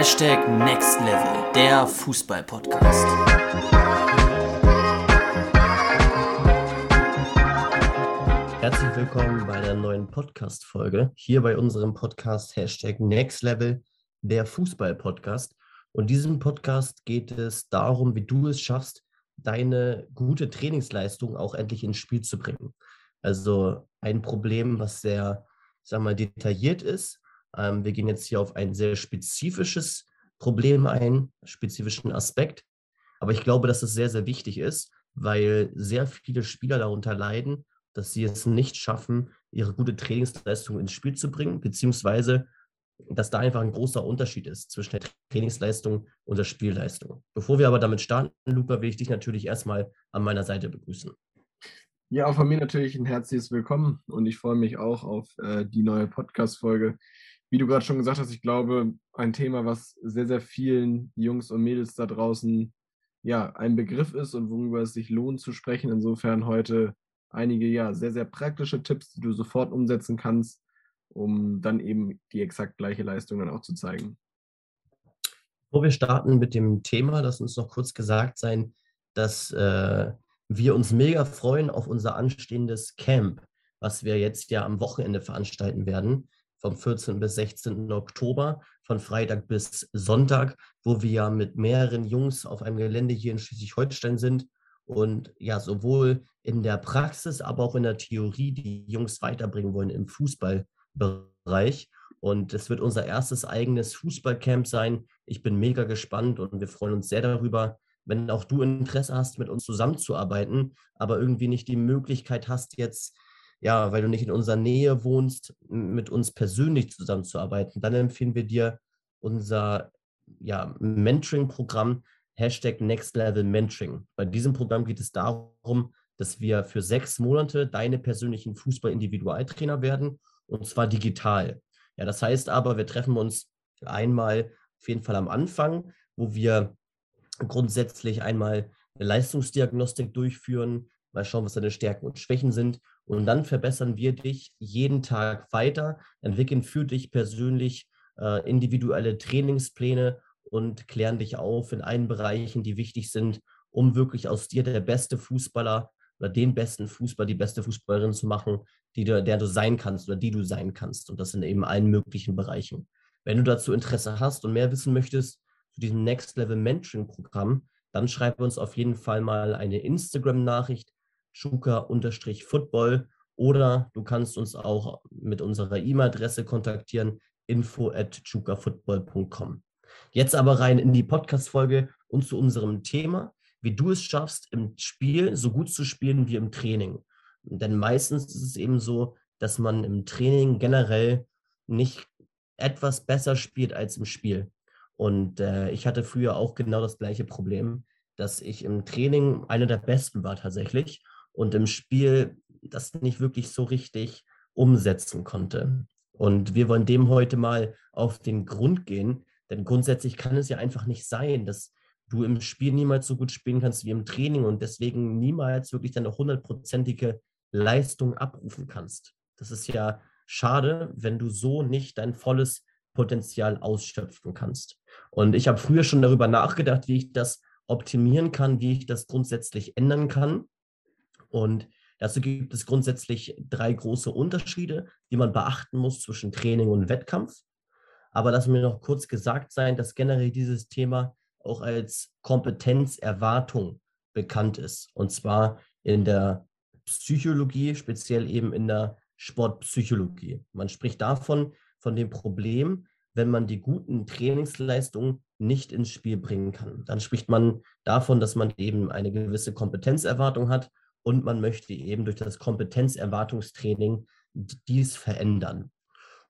Hashtag Next Level, der Fußball-Podcast. Herzlich willkommen bei der neuen Podcast-Folge. Hier bei unserem Podcast Hashtag Next Level, der Fußball-Podcast. Und diesem Podcast geht es darum, wie du es schaffst, deine gute Trainingsleistung auch endlich ins Spiel zu bringen. Also ein Problem, was sehr, wir mal, detailliert ist. Ähm, wir gehen jetzt hier auf ein sehr spezifisches Problem ein, spezifischen Aspekt. Aber ich glaube, dass es sehr, sehr wichtig ist, weil sehr viele Spieler darunter leiden, dass sie es nicht schaffen, ihre gute Trainingsleistung ins Spiel zu bringen, beziehungsweise dass da einfach ein großer Unterschied ist zwischen der Trainingsleistung und der Spielleistung. Bevor wir aber damit starten, Luca, will ich dich natürlich erstmal an meiner Seite begrüßen. Ja, auch von mir natürlich ein herzliches Willkommen und ich freue mich auch auf äh, die neue Podcast-Folge. Wie du gerade schon gesagt hast, ich glaube, ein Thema, was sehr, sehr vielen Jungs und Mädels da draußen ja ein Begriff ist und worüber es sich lohnt zu sprechen. Insofern heute einige ja sehr, sehr praktische Tipps, die du sofort umsetzen kannst, um dann eben die exakt gleiche Leistung dann auch zu zeigen. Bevor wir starten mit dem Thema, lass uns noch kurz gesagt sein, dass äh, wir uns mega freuen auf unser anstehendes Camp, was wir jetzt ja am Wochenende veranstalten werden, vom 14. bis 16. Oktober, von Freitag bis Sonntag, wo wir ja mit mehreren Jungs auf einem Gelände hier in Schleswig-Holstein sind und ja sowohl in der Praxis, aber auch in der Theorie die Jungs weiterbringen wollen im Fußball Bereich. Und es wird unser erstes eigenes Fußballcamp sein. Ich bin mega gespannt und wir freuen uns sehr darüber, wenn auch du Interesse hast, mit uns zusammenzuarbeiten, aber irgendwie nicht die Möglichkeit hast, jetzt, ja, weil du nicht in unserer Nähe wohnst, mit uns persönlich zusammenzuarbeiten, dann empfehlen wir dir unser ja, Mentoring-Programm, Hashtag Next Level Mentoring. Bei diesem Programm geht es darum, dass wir für sechs Monate deine persönlichen Fußball-Individualtrainer werden und zwar digital. Ja, das heißt aber, wir treffen uns einmal auf jeden Fall am Anfang, wo wir grundsätzlich einmal eine Leistungsdiagnostik durchführen, mal schauen, was deine Stärken und Schwächen sind. Und dann verbessern wir dich jeden Tag weiter, entwickeln für dich persönlich äh, individuelle Trainingspläne und klären dich auf in allen Bereichen, die wichtig sind, um wirklich aus dir der beste Fußballer oder den besten Fußball, die beste Fußballerin zu machen, die du, der du sein kannst oder die du sein kannst. Und das in eben allen möglichen Bereichen. Wenn du dazu Interesse hast und mehr wissen möchtest zu diesem Next Level Mentoring Programm, dann schreib uns auf jeden Fall mal eine Instagram-Nachricht, chuka-football oder du kannst uns auch mit unserer E-Mail-Adresse kontaktieren, info at. Jetzt aber rein in die Podcast-Folge und zu unserem Thema wie du es schaffst, im Spiel so gut zu spielen wie im Training. Denn meistens ist es eben so, dass man im Training generell nicht etwas besser spielt als im Spiel. Und äh, ich hatte früher auch genau das gleiche Problem, dass ich im Training einer der Besten war tatsächlich und im Spiel das nicht wirklich so richtig umsetzen konnte. Und wir wollen dem heute mal auf den Grund gehen, denn grundsätzlich kann es ja einfach nicht sein, dass du im Spiel niemals so gut spielen kannst wie im Training und deswegen niemals wirklich deine hundertprozentige Leistung abrufen kannst. Das ist ja schade, wenn du so nicht dein volles Potenzial ausschöpfen kannst. Und ich habe früher schon darüber nachgedacht, wie ich das optimieren kann, wie ich das grundsätzlich ändern kann. Und dazu gibt es grundsätzlich drei große Unterschiede, die man beachten muss zwischen Training und Wettkampf. Aber lass mir noch kurz gesagt sein, dass generell dieses Thema auch als Kompetenzerwartung bekannt ist. Und zwar in der Psychologie, speziell eben in der Sportpsychologie. Man spricht davon, von dem Problem, wenn man die guten Trainingsleistungen nicht ins Spiel bringen kann. Dann spricht man davon, dass man eben eine gewisse Kompetenzerwartung hat und man möchte eben durch das Kompetenzerwartungstraining dies verändern.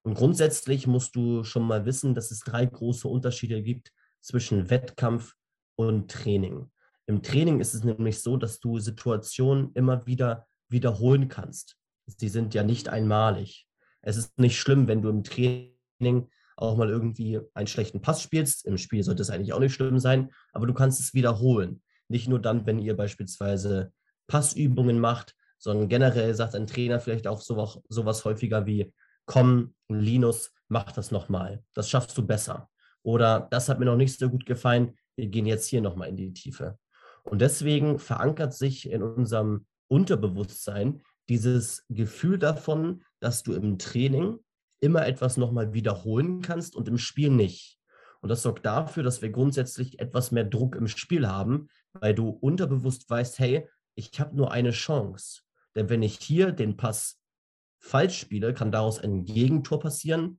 Und grundsätzlich musst du schon mal wissen, dass es drei große Unterschiede gibt zwischen Wettkampf und Training. Im Training ist es nämlich so, dass du Situationen immer wieder wiederholen kannst. Sie sind ja nicht einmalig. Es ist nicht schlimm, wenn du im Training auch mal irgendwie einen schlechten Pass spielst. Im Spiel sollte es eigentlich auch nicht schlimm sein, aber du kannst es wiederholen. Nicht nur dann, wenn ihr beispielsweise Passübungen macht, sondern generell sagt ein Trainer vielleicht auch sowas, sowas häufiger wie, komm, Linus, mach das nochmal. Das schaffst du besser. oder das hat mir noch nicht so gut gefallen, wir gehen jetzt hier nochmal in die Tiefe. Und deswegen verankert sich in unserem Unterbewusstsein dieses Gefühl davon, dass du im Training immer etwas nochmal wiederholen kannst und im Spiel nicht. Und das sorgt dafür, dass wir grundsätzlich etwas mehr Druck im Spiel haben, weil du unterbewusst weißt, hey, ich habe nur eine Chance. Denn wenn ich hier den Pass falsch spiele, kann daraus ein Gegentor passieren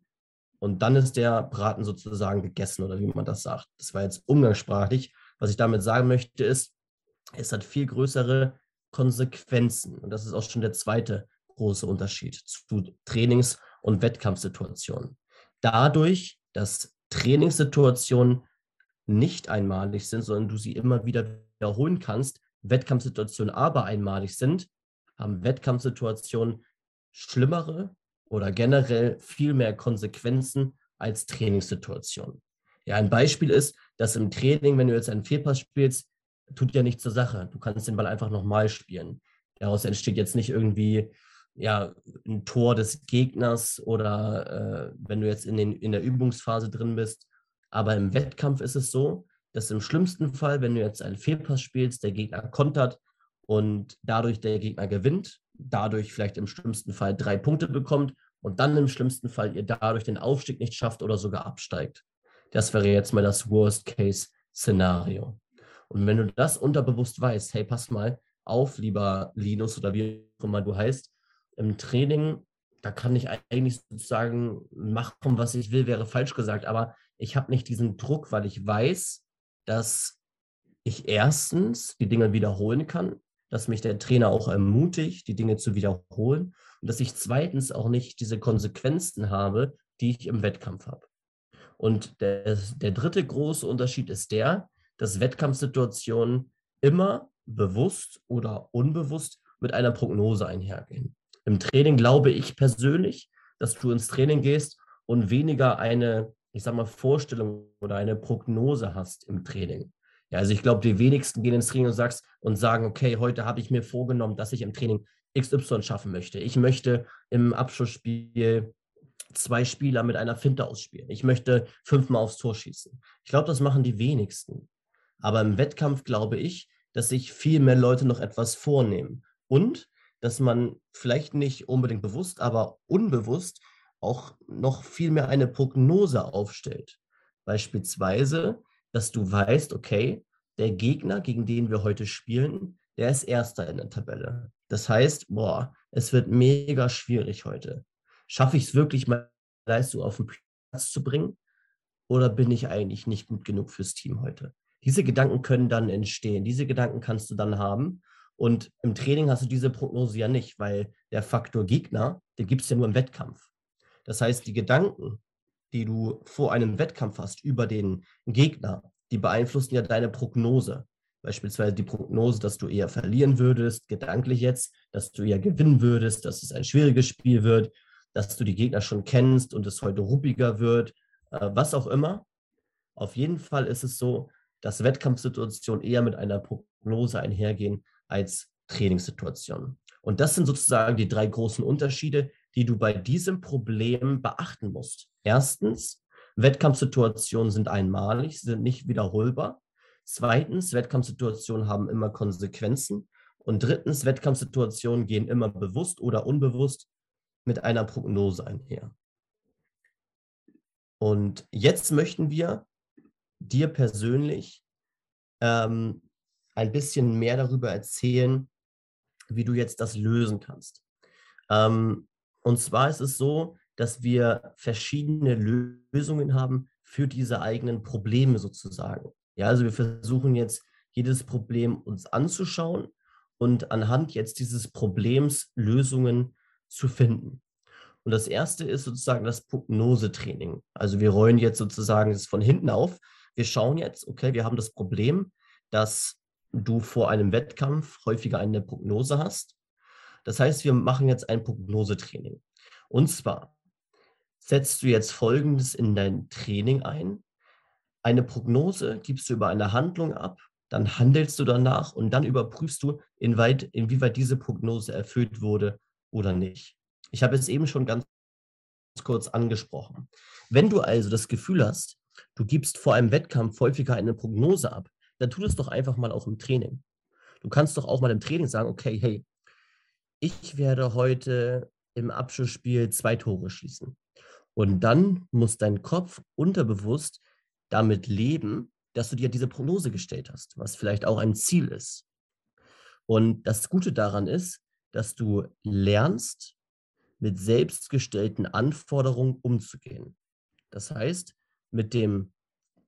und dann ist der Braten sozusagen gegessen oder wie man das sagt. Das war jetzt umgangssprachlich. Was ich damit sagen möchte ist, es hat viel größere Konsequenzen. Und das ist auch schon der zweite große Unterschied zu Trainings- und Wettkampfsituationen. Dadurch, dass Trainingssituationen nicht einmalig sind, sondern du sie immer wieder wiederholen kannst, Wettkampfsituationen aber einmalig sind, haben Wettkampfsituationen schlimmere oder generell viel mehr Konsequenzen als Trainingssituationen. Ja, ein Beispiel ist, dass im Training, wenn du jetzt einen Fehlpass spielst, tut ja nichts zur Sache. Du kannst den Ball einfach nochmal spielen. Daraus entsteht jetzt nicht irgendwie ja, ein Tor des Gegners oder äh, wenn du jetzt in, den, in der Übungsphase drin bist. Aber im Wettkampf ist es so, dass im schlimmsten Fall, wenn du jetzt einen Fehlpass spielst, der Gegner kontert und dadurch der Gegner gewinnt, dadurch vielleicht im schlimmsten Fall drei Punkte bekommt und dann im schlimmsten Fall ihr dadurch den Aufstieg nicht schafft oder sogar absteigt. Das wäre jetzt mal das Worst-Case-Szenario. Und wenn du das unterbewusst weißt, hey, pass mal auf, lieber Linus oder wie auch immer du heißt, im Training, da kann ich eigentlich sozusagen machen, was ich will, wäre falsch gesagt, aber ich habe nicht diesen Druck, weil ich weiß, dass ich erstens die Dinge wiederholen kann, dass mich der Trainer auch ermutigt, die Dinge zu wiederholen und dass ich zweitens auch nicht diese Konsequenzen habe, die ich im Wettkampf habe. Und der, der dritte große Unterschied ist der, dass Wettkampfsituationen immer bewusst oder unbewusst mit einer Prognose einhergehen. Im Training glaube ich persönlich, dass du ins Training gehst und weniger eine, ich sag mal, Vorstellung oder eine Prognose hast im Training. Ja, also ich glaube, die wenigsten gehen ins Training und, sagst, und sagen, okay, heute habe ich mir vorgenommen, dass ich im Training XY schaffen möchte. Ich möchte im Abschlussspiel zwei Spieler mit einer Finte ausspielen. Ich möchte fünfmal aufs Tor schießen. Ich glaube, das machen die wenigsten. Aber im Wettkampf glaube ich, dass sich viel mehr Leute noch etwas vornehmen. Und dass man vielleicht nicht unbedingt bewusst, aber unbewusst auch noch viel mehr eine Prognose aufstellt. Beispielsweise, dass du weißt, okay, der Gegner, gegen den wir heute spielen, der ist erster in der Tabelle. Das heißt, boah, es wird mega schwierig heute. Schaffe ich es wirklich, meine Leistung auf den Platz zu bringen? Oder bin ich eigentlich nicht gut genug fürs Team heute? Diese Gedanken können dann entstehen. Diese Gedanken kannst du dann haben. Und im Training hast du diese Prognose ja nicht, weil der Faktor Gegner, den gibt es ja nur im Wettkampf. Das heißt, die Gedanken, die du vor einem Wettkampf hast über den Gegner, die beeinflussen ja deine Prognose. Beispielsweise die Prognose, dass du eher verlieren würdest, gedanklich jetzt, dass du eher gewinnen würdest, dass es ein schwieriges Spiel wird, dass du die Gegner schon kennst und es heute ruppiger wird, äh, was auch immer. Auf jeden Fall ist es so, dass Wettkampfsituationen eher mit einer Prognose einhergehen als Trainingssituationen. Und das sind sozusagen die drei großen Unterschiede, die du bei diesem Problem beachten musst. Erstens, Wettkampfsituationen sind einmalig, sind nicht wiederholbar. Zweitens, Wettkampfsituationen haben immer Konsequenzen. Und drittens, Wettkampfsituationen gehen immer bewusst oder unbewusst mit einer Prognose einher. Und jetzt möchten wir dir persönlich ähm, ein bisschen mehr darüber erzählen, wie du jetzt das lösen kannst. Ähm, und zwar ist es so, dass wir verschiedene Lösungen haben für diese eigenen Probleme sozusagen. Ja, also wir versuchen jetzt jedes Problem uns anzuschauen und anhand jetzt dieses Problems Lösungen zu finden. Und das erste ist sozusagen das Prognosetraining. Also wir rollen jetzt sozusagen das von hinten auf. Wir schauen jetzt, okay, wir haben das Problem, dass du vor einem Wettkampf häufiger eine Prognose hast. Das heißt, wir machen jetzt ein Prognosetraining. Und zwar setzt du jetzt Folgendes in dein Training ein. Eine Prognose gibst du über eine Handlung ab, dann handelst du danach und dann überprüfst du, inwieweit, inwieweit diese Prognose erfüllt wurde oder nicht. Ich habe es eben schon ganz kurz angesprochen. Wenn du also das Gefühl hast, du gibst vor einem Wettkampf häufiger eine Prognose ab, dann tu das doch einfach mal auch im Training. Du kannst doch auch mal im Training sagen, okay, hey, ich werde heute im Abschlussspiel zwei Tore schießen. Und dann muss dein Kopf unterbewusst damit leben, dass du dir diese Prognose gestellt hast, was vielleicht auch ein Ziel ist. Und das Gute daran ist, dass du lernst, mit selbstgestellten Anforderungen umzugehen. Das heißt, mit dem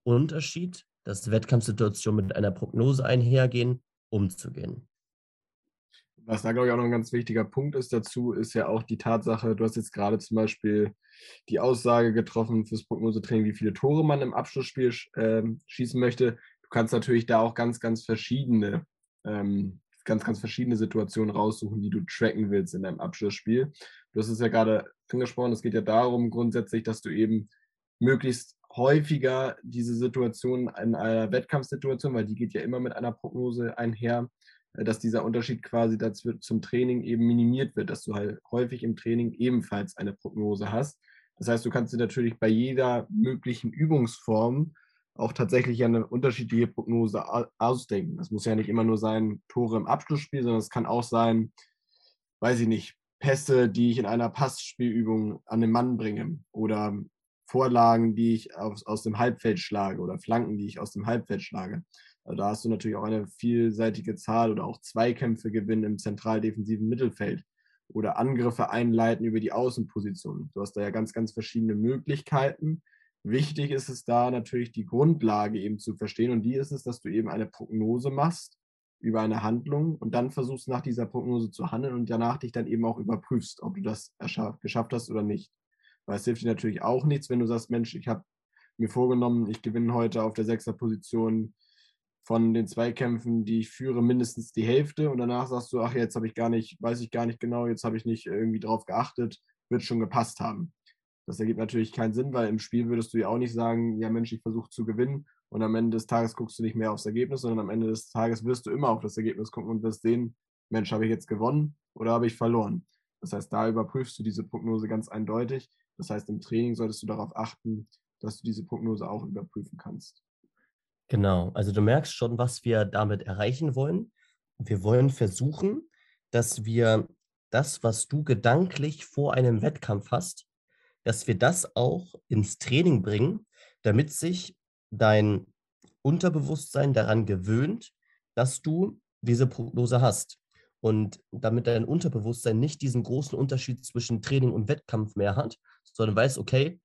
Unterschied, dass Wettkampfsituationen mit einer Prognose einhergehen, umzugehen. Was da, glaube ich, auch noch ein ganz wichtiger Punkt ist dazu, ist ja auch die Tatsache, du hast jetzt gerade zum Beispiel die Aussage getroffen fürs Prognosetraining, wie viele Tore man im Abschlussspiel äh, schießen möchte. Du kannst natürlich da auch ganz, ganz verschiedene, ähm, ganz, ganz verschiedene Situationen raussuchen, die du tracken willst in deinem Abschlussspiel. Du hast es ja gerade angesprochen, es geht ja darum grundsätzlich, dass du eben möglichst häufiger diese Situation in einer Wettkampfsituation, weil die geht ja immer mit einer Prognose einher, dass dieser Unterschied quasi dazu zum Training eben minimiert wird, dass du halt häufig im Training ebenfalls eine Prognose hast. Das heißt, du kannst dir natürlich bei jeder möglichen Übungsform auch tatsächlich eine unterschiedliche Prognose ausdenken. Das muss ja nicht immer nur sein Tore im Abschlussspiel, sondern es kann auch sein, weiß ich nicht, Pässe, die ich in einer Passspielübung an den Mann bringe oder Vorlagen, die ich aus, aus dem Halbfeld schlage oder Flanken, die ich aus dem Halbfeld schlage. Also da hast du natürlich auch eine vielseitige Zahl oder auch Zweikämpfe gewinnen im zentral-defensiven Mittelfeld oder Angriffe einleiten über die Außenposition. Du hast da ja ganz, ganz verschiedene Möglichkeiten. Wichtig ist es da natürlich die Grundlage eben zu verstehen und die ist es, dass du eben eine Prognose machst über eine Handlung und dann versuchst nach dieser Prognose zu handeln und danach dich dann eben auch überprüfst, ob du das geschafft hast oder nicht. Weil es hilft dir natürlich auch nichts, wenn du sagst, Mensch, ich habe mir vorgenommen, ich gewinne heute auf der sechster Position von den Zweikämpfen, die ich führe, mindestens die Hälfte und danach sagst du, ach, jetzt habe ich gar nicht, weiß ich gar nicht genau, jetzt habe ich nicht irgendwie drauf geachtet, wird schon gepasst haben. Das ergibt natürlich keinen Sinn, weil im Spiel würdest du ja auch nicht sagen, ja Mensch, ich versuche zu gewinnen und am Ende des Tages guckst du nicht mehr aufs Ergebnis, sondern am Ende des Tages wirst du immer auf das Ergebnis gucken und wirst sehen, Mensch, habe ich jetzt gewonnen oder habe ich verloren? Das heißt, da überprüfst du diese Prognose ganz eindeutig. Das heißt, im Training solltest du darauf achten, dass du diese Prognose auch überprüfen kannst. Genau, also du merkst schon, was wir damit erreichen wollen. Wir wollen versuchen, dass wir das, was du gedanklich vor einem Wettkampf hast, dass wir das auch ins Training bringen, damit sich dein Unterbewusstsein daran gewöhnt, dass du diese Prognose hast. Und damit dein Unterbewusstsein nicht diesen großen Unterschied zwischen Training und Wettkampf mehr hat, sondern weiß, okay,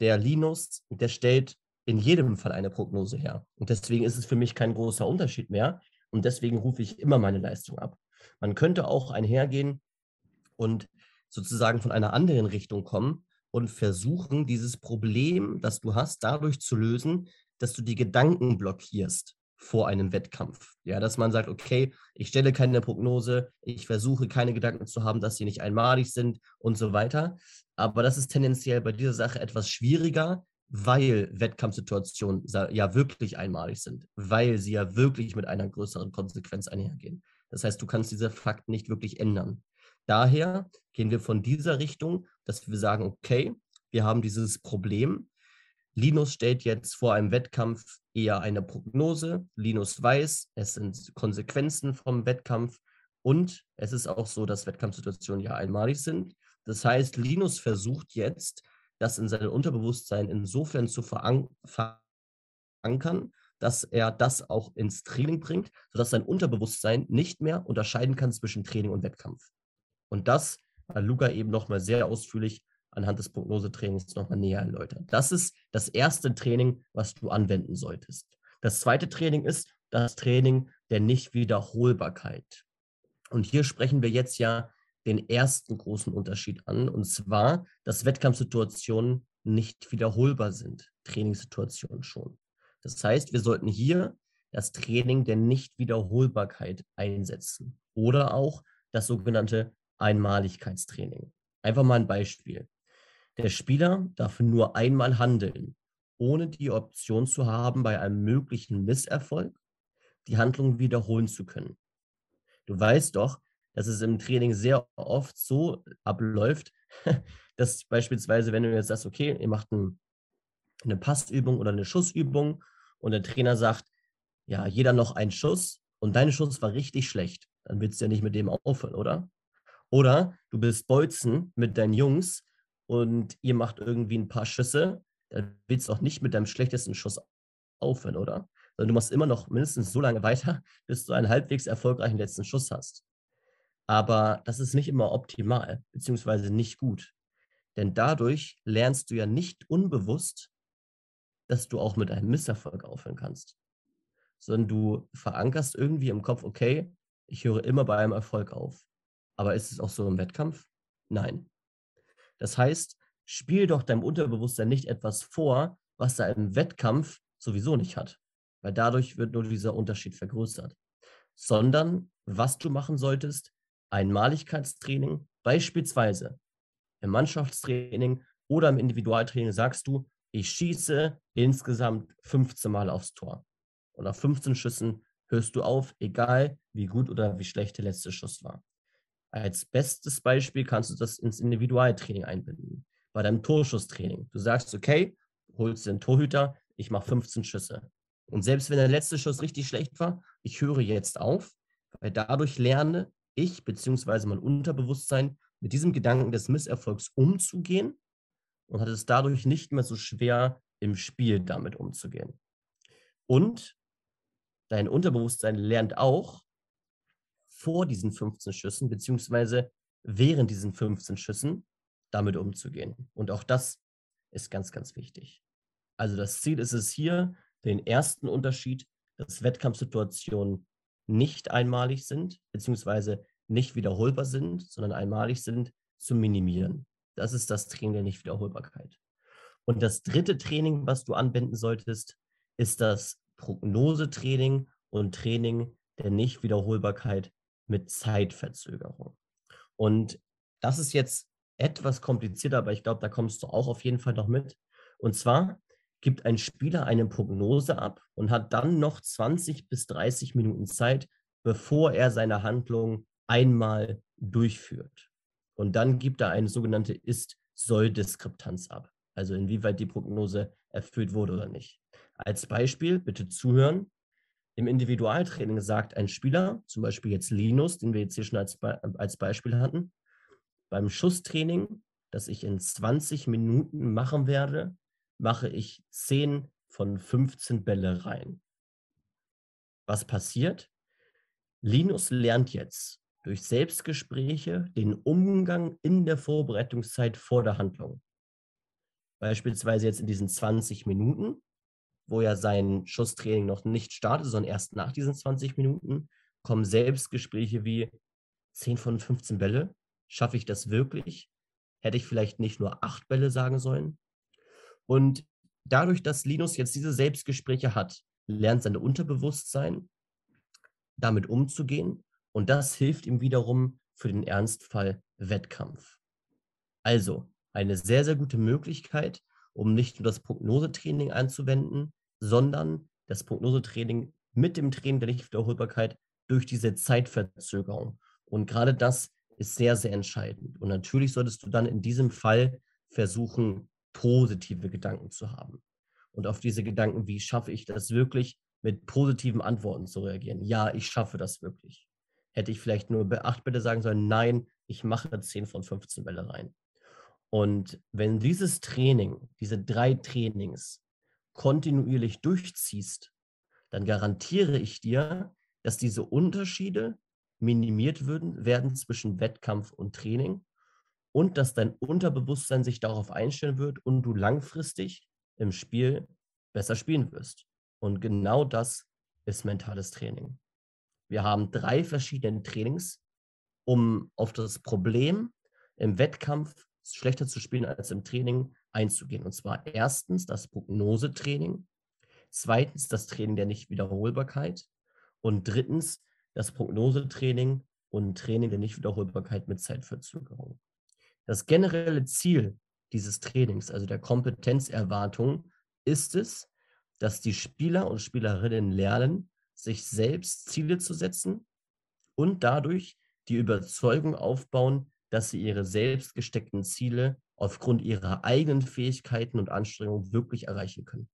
der Linus, der stellt in jedem Fall eine Prognose her. Und deswegen ist es für mich kein großer Unterschied mehr. Und deswegen rufe ich immer meine Leistung ab. Man könnte auch einhergehen und sozusagen von einer anderen Richtung kommen und versuchen, dieses Problem, das du hast, dadurch zu lösen, dass du die Gedanken blockierst vor einem Wettkampf. Ja, dass man sagt, okay, ich stelle keine Prognose, ich versuche keine Gedanken zu haben, dass sie nicht einmalig sind und so weiter. Aber das ist tendenziell bei dieser Sache etwas schwieriger, weil Wettkampfsituationen ja wirklich einmalig sind, weil sie ja wirklich mit einer größeren Konsequenz einhergehen. Das heißt, du kannst diese Fakten nicht wirklich ändern. Daher gehen wir von dieser Richtung, dass wir sagen, okay, wir haben dieses Problem. Linus stellt jetzt vor einem Wettkampf eher eine Prognose. Linus weiß, es sind Konsequenzen vom Wettkampf und es ist auch so, dass Wettkampfsituationen ja einmalig sind. Das heißt, Linus versucht jetzt, das in seinem Unterbewusstsein insofern zu verankern, dass er das auch ins Training bringt, sodass sein Unterbewusstsein nicht mehr unterscheiden kann zwischen Training und Wettkampf. Und das hat Luca eben nochmal sehr ausführlich anhand des Prognosetrainings nochmal näher erläutert. Das ist das erste Training, was du anwenden solltest. Das zweite Training ist das Training der Nichtwiederholbarkeit. Und hier sprechen wir jetzt ja den ersten großen Unterschied an, und zwar, dass Wettkampfsituationen nicht wiederholbar sind, Trainingssituationen schon. Das heißt, wir sollten hier das Training der Nichtwiederholbarkeit einsetzen oder auch das sogenannte Einmaligkeitstraining. Einfach mal ein Beispiel. Der Spieler darf nur einmal handeln, ohne die Option zu haben, bei einem möglichen Misserfolg die Handlung wiederholen zu können. Du weißt doch, dass es im Training sehr oft so abläuft, dass beispielsweise, wenn du jetzt sagst, okay, ihr macht ein eine Passübung oder eine Schussübung und der Trainer sagt, ja, jeder noch einen Schuss und dein Schuss war richtig schlecht, dann willst du ja nicht mit dem aufhören, oder? Oder du bist Bolzen mit deinen Jungs und ihr macht irgendwie ein paar Schüsse, dann willst du auch nicht mit deinem schlechtesten Schuss aufhören, oder? Sondern du machst immer noch mindestens so lange weiter, bis du einen halbwegs erfolgreichen letzten Schuss hast. Aber das ist nicht immer optimal, beziehungsweise nicht gut. Denn dadurch lernst du ja nicht unbewusst, dass du auch mit einem Misserfolg aufhören kannst. Sondern du verankerst irgendwie im Kopf, okay, ich höre immer bei einem Erfolg auf. Aber ist es auch so im Wettkampf? Nein. Das heißt, spiel doch deinem Unterbewusstsein nicht etwas vor, was er im Wettkampf sowieso nicht hat. Weil dadurch wird nur dieser Unterschied vergrößert. Sondern was du machen solltest, Einmaligkeitstraining, beispielsweise im Mannschaftstraining oder im Individualtraining sagst du, ich schieße insgesamt 15 Mal aufs Tor. Und nach 15 Schüssen hörst du auf, egal wie gut oder wie schlecht der letzte Schuss war. Als bestes Beispiel kannst du das ins Individualtraining einbinden. Bei deinem Torschusstraining. Du sagst, okay, holst den Torhüter, ich mache 15 Schüsse. Und selbst wenn der letzte Schuss richtig schlecht war, ich höre jetzt auf, weil dadurch lerne ich bzw. mein Unterbewusstsein mit diesem Gedanken des Misserfolgs umzugehen und hat es dadurch nicht mehr so schwer, im Spiel damit umzugehen. Und dein Unterbewusstsein lernt auch vor diesen 15 Schüssen, beziehungsweise während diesen 15 Schüssen, damit umzugehen. Und auch das ist ganz, ganz wichtig. Also das Ziel ist es hier, den ersten Unterschied, dass Wettkampfsituationen nicht einmalig sind, beziehungsweise nicht wiederholbar sind, sondern einmalig sind, zu minimieren. Das ist das Training der Nichtwiederholbarkeit. Und das dritte Training, was du anwenden solltest, ist das Prognosetraining und Training der Nichtwiederholbarkeit mit Zeitverzögerung. Und das ist jetzt etwas komplizierter, aber ich glaube, da kommst du auch auf jeden Fall noch mit. Und zwar gibt ein Spieler eine Prognose ab und hat dann noch 20 bis 30 Minuten Zeit, bevor er seine Handlung einmal durchführt. Und dann gibt er eine sogenannte Ist-Soll-Diskrepanz ab. Also inwieweit die Prognose erfüllt wurde oder nicht. Als Beispiel, bitte zuhören. Im Individualtraining sagt ein Spieler, zum Beispiel jetzt Linus, den wir jetzt hier schon als, als Beispiel hatten, beim Schusstraining, das ich in 20 Minuten machen werde, mache ich 10 von 15 Bälle rein. Was passiert? Linus lernt jetzt durch Selbstgespräche den Umgang in der Vorbereitungszeit vor der Handlung. Beispielsweise jetzt in diesen 20 Minuten, wo ja sein Schusstraining noch nicht startet, sondern erst nach diesen 20 Minuten, kommen Selbstgespräche wie 10 von 15 Bälle. Schaffe ich das wirklich? Hätte ich vielleicht nicht nur 8 Bälle sagen sollen? Und dadurch, dass Linus jetzt diese Selbstgespräche hat, lernt sein Unterbewusstsein damit umzugehen und das hilft ihm wiederum für den Ernstfall Wettkampf. Also eine sehr, sehr gute Möglichkeit, um nicht nur das Prognosetraining anzuwenden, sondern das Prognosetraining mit dem Training der Nichtwiederholbarkeit durch diese Zeitverzögerung. Und gerade das ist sehr, sehr entscheidend. Und natürlich solltest du dann in diesem Fall versuchen, positive Gedanken zu haben. Und auf diese Gedanken, wie schaffe ich das wirklich, mit positiven Antworten zu reagieren. Ja, ich schaffe das wirklich. Hätte ich vielleicht nur acht Bälle sagen sollen, nein, ich mache 10 von 15 Bälle rein. Und wenn dieses Training, diese drei Trainings kontinuierlich durchziehst, dann garantiere ich dir, dass diese Unterschiede minimiert würden, werden zwischen Wettkampf und Training und dass dein Unterbewusstsein sich darauf einstellen wird und du langfristig im Spiel besser spielen wirst. Und genau das ist mentales Training. Wir haben drei verschiedene Trainings, um auf das Problem im Wettkampf schlechter zu spielen als im Training einzugehen. Und zwar erstens das Prognosetraining, zweitens das Training der Nichtwiederholbarkeit und drittens das Prognosetraining und Training der Nichtwiederholbarkeit mit Zeitverzögerung. Das generelle Ziel dieses Trainings, also der Kompetenzerwartung, ist es, dass die Spieler und Spielerinnen lernen, sich selbst Ziele zu setzen und dadurch die Überzeugung aufbauen, dass sie ihre selbst gesteckten Ziele aufgrund ihrer eigenen Fähigkeiten und Anstrengungen wirklich erreichen können.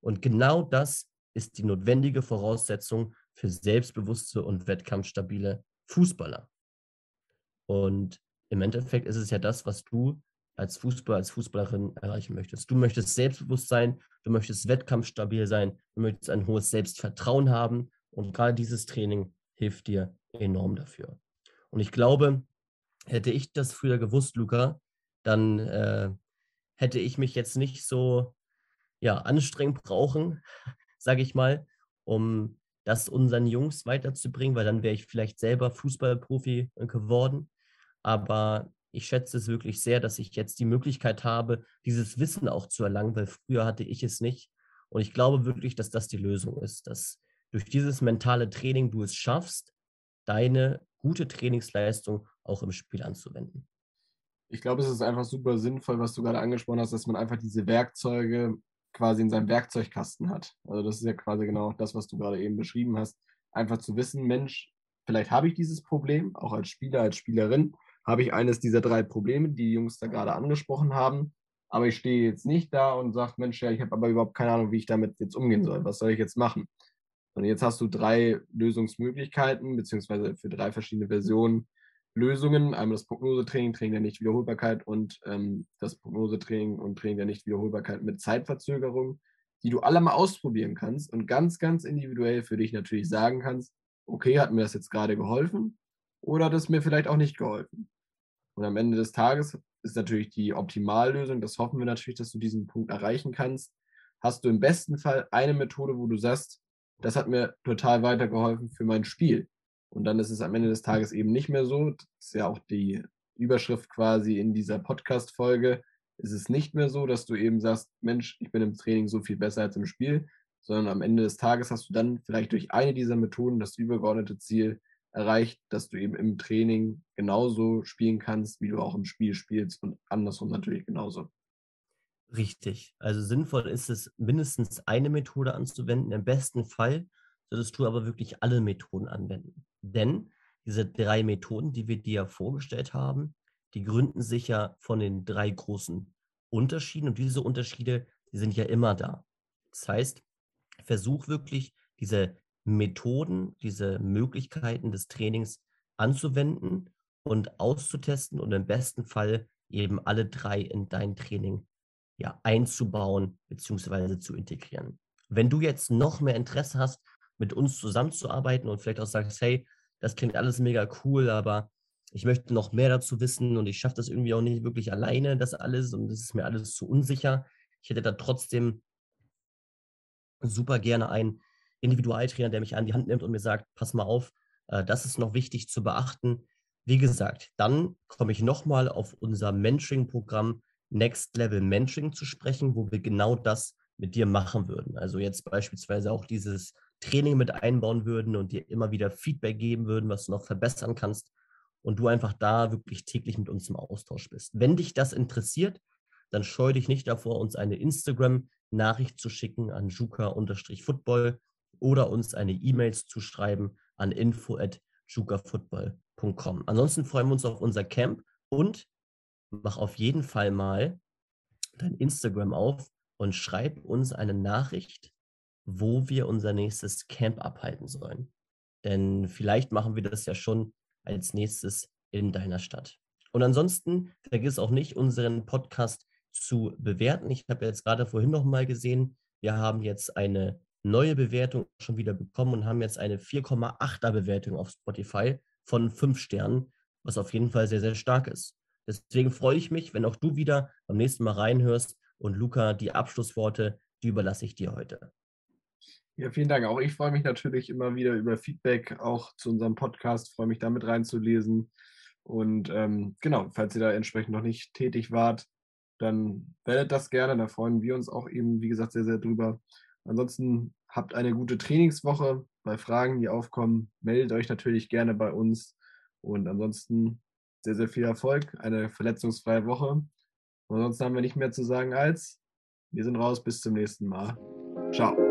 Und genau das ist die notwendige Voraussetzung für selbstbewusste und wettkampfstabile Fußballer. Und im Endeffekt ist es ja das, was du als Fußballer, als Fußballerin erreichen möchtest. Du möchtest selbstbewusst sein, du möchtest wettkampfstabil sein, du möchtest ein hohes Selbstvertrauen haben und gerade dieses Training hilft dir enorm dafür. Und ich glaube, hätte ich das früher gewusst, Luca, dann äh, hätte ich mich jetzt nicht so ja, anstrengend brauchen, sage ich mal, um das unseren Jungs weiterzubringen, weil dann wäre ich vielleicht selber Fußballprofi geworden. Aber ich schätze es wirklich sehr, dass ich jetzt die Möglichkeit habe, dieses Wissen auch zu erlangen, weil früher hatte ich es nicht. Und ich glaube wirklich, dass das die Lösung ist, dass durch dieses mentale Training du es schaffst, deine gute Trainingsleistung auch im Spiel anzuwenden. Ich glaube, es ist einfach super sinnvoll, was du gerade angesprochen hast, dass man einfach diese Werkzeuge quasi in seinem Werkzeugkasten hat. Also das ist ja quasi genau das, was du gerade eben beschrieben hast. Einfach zu wissen, Mensch, vielleicht habe ich dieses Problem, auch als Spieler, als Spielerin, habe ich eines dieser drei Probleme, die die Jungs da gerade angesprochen haben. Aber ich stehe jetzt nicht da und sage, Mensch, ja, ich habe aber überhaupt keine Ahnung, wie ich damit jetzt umgehen soll. Was soll ich jetzt machen? Und jetzt hast du drei Lösungsmöglichkeiten, beziehungsweise für drei verschiedene Versionen Lösungen. Einmal das Prognosetraining, Training der Nichtwiederholbarkeit und ähm, das Prognosetraining und Training der Nichtwiederholbarkeit mit Zeitverzögerung, die du alle mal ausprobieren kannst und ganz, ganz individuell für dich natürlich sagen kannst, okay, hat mir das jetzt gerade geholfen oder hat es mir vielleicht auch nicht geholfen. Und am Ende des Tages ist natürlich die Optimallösung, das hoffen wir natürlich, dass du diesen Punkt erreichen kannst, hast du im besten Fall eine Methode, wo du sagst, das hat mir total weitergeholfen für mein Spiel. Und dann ist es am Ende des Tages eben nicht mehr so. Das ist ja auch die Überschrift quasi in dieser Podcast-Folge. Ist es nicht mehr so, dass du eben sagst, Mensch, ich bin im Training so viel besser als im Spiel, sondern am Ende des Tages hast du dann vielleicht durch eine dieser Methoden das übergeordnete Ziel erreicht, dass du eben im Training genauso spielen kannst, wie du auch im Spiel spielst und andersrum natürlich genauso. Richtig. Also sinnvoll ist es, mindestens eine Methode anzuwenden. Im besten Fall solltest du aber wirklich alle Methoden anwenden. Denn diese drei Methoden, die wir dir vorgestellt haben, die gründen sich ja von den drei großen Unterschieden. Und diese Unterschiede, die sind ja immer da. Das heißt, versuch wirklich diese Methoden, diese Möglichkeiten des Trainings anzuwenden und auszutesten und im besten Fall eben alle drei in dein Training ja, einzubauen bzw. zu integrieren. Wenn du jetzt noch mehr Interesse hast, mit uns zusammenzuarbeiten und vielleicht auch sagst, hey, das klingt alles mega cool, aber ich möchte noch mehr dazu wissen und ich schaffe das irgendwie auch nicht wirklich alleine, das alles und das ist mir alles zu unsicher. Ich hätte da trotzdem super gerne einen Individualtrainer, der mich an die Hand nimmt und mir sagt, pass mal auf, äh, das ist noch wichtig zu beachten. Wie gesagt, dann komme ich nochmal auf unser Mentoring-Programm Next Level Mentoring zu sprechen, wo wir genau das mit dir machen würden. Also jetzt beispielsweise auch dieses Training mit einbauen würden und dir immer wieder Feedback geben würden, was du noch verbessern kannst und du einfach da wirklich täglich mit uns im Austausch bist. Wenn dich das interessiert, dann scheu dich nicht davor, uns eine Instagram-Nachricht zu schicken an juka-football oder uns eine E-Mail zu schreiben an info@jukafootball.com. Ansonsten freuen wir uns auf unser Camp und mach auf jeden Fall mal dein Instagram auf und schreib uns eine Nachricht, wo wir unser nächstes Camp abhalten sollen. Denn vielleicht machen wir das ja schon als nächstes in deiner Stadt. Und ansonsten vergiss auch nicht, unseren Podcast zu bewerten. Ich habe jetzt gerade vorhin noch mal gesehen, wir haben jetzt eine neue Bewertung schon wieder bekommen und haben jetzt eine 4,8er Bewertung auf Spotify von 5 Sternen, was auf jeden Fall sehr, sehr stark ist. Deswegen freue ich mich, wenn auch du wieder beim nächsten Mal reinhörst. Und Luca, die Abschlussworte, die überlasse ich dir heute. Ja, vielen Dank. Auch ich freue mich natürlich immer wieder über Feedback, auch zu unserem Podcast. Freue mich damit reinzulesen. Und ähm, genau, falls ihr da entsprechend noch nicht tätig wart, dann werdet das gerne. Da freuen wir uns auch eben, wie gesagt, sehr, sehr drüber. Ansonsten habt eine gute Trainingswoche. Bei Fragen, die aufkommen, meldet euch natürlich gerne bei uns. Und ansonsten sehr, sehr viel Erfolg, eine verletzungsfreie Woche. Und ansonsten haben wir nicht mehr zu sagen als, wir sind raus, bis zum nächsten Mal. Ciao.